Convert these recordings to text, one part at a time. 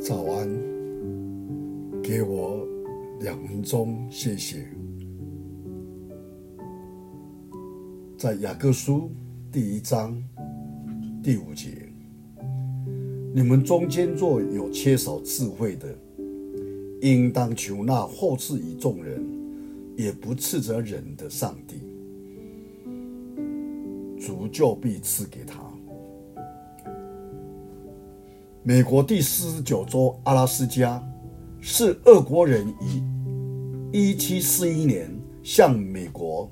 早安，给我两分钟，谢谢。在雅各书第一章第五节，你们中间若有缺少智慧的，应当求那厚赐于众人，也不斥责人的上帝，主就必赐给他。美国第四十九州阿拉斯加是俄国人于一七四一年向美国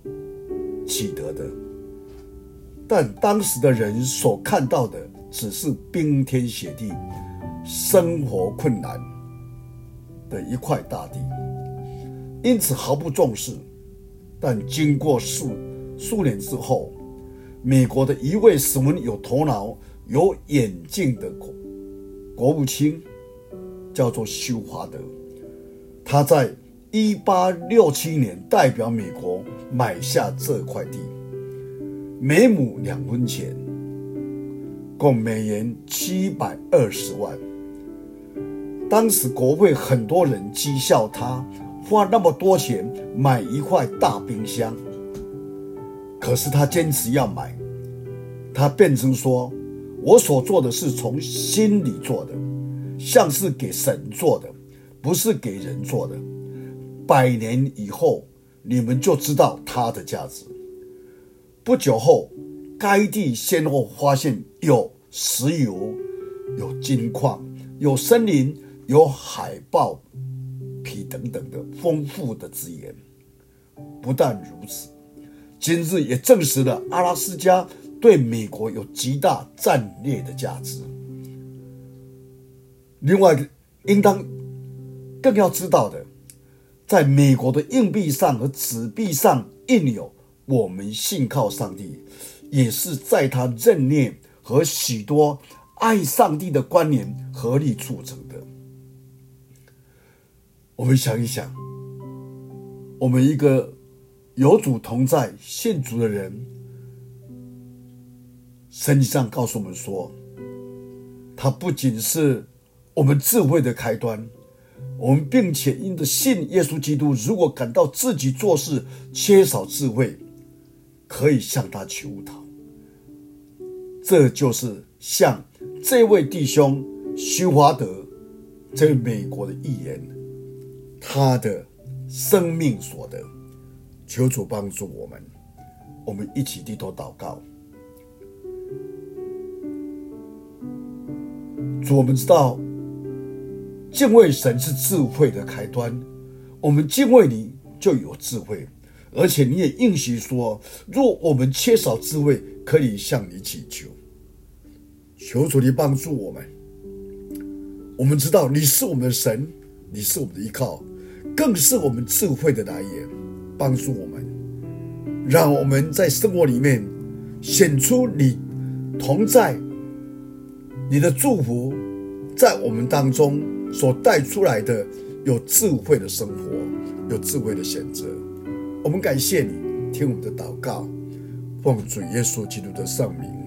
取得的，但当时的人所看到的只是冰天雪地、生活困难的一块大地，因此毫不重视。但经过数数年之后，美国的一位十分有头脑、有远见的国务卿叫做休华德，他在一八六七年代表美国买下这块地，每亩两分钱，共美元七百二十万。当时国会很多人讥笑他花那么多钱买一块大冰箱，可是他坚持要买，他辩称说。我所做的是从心里做的，像是给神做的，不是给人做的。百年以后，你们就知道它的价值。不久后，该地先后发现有石油、有金矿、有森林、有海豹皮等等的丰富的资源。不但如此，今日也证实了阿拉斯加。对美国有极大战略的价值。另外，应当更要知道的，在美国的硬币上和纸币上印有“我们信靠上帝”，也是在他任念和许多爱上帝的官员合力促成的。我们想一想，我们一个有主同在、信主的人。圣经上告诉我们说，他不仅是我们智慧的开端，我们并且因着信耶稣基督，如果感到自己做事缺少智慧，可以向他求讨。这就是像这位弟兄休华德，这位美国的议员，他的生命所得。求主帮助我们，我们一起低头祷告。我们知道敬畏神是智慧的开端。我们敬畏你，就有智慧，而且你也应许说，若我们缺少智慧，可以向你祈求。求主你帮助我们。我们知道你是我们的神，你是我们的依靠，更是我们智慧的来源。帮助我们，让我们在生活里面显出你同在。你的祝福在我们当中所带出来的有智慧的生活，有智慧的选择。我们感谢你，听我们的祷告，奉主耶稣基督的圣名。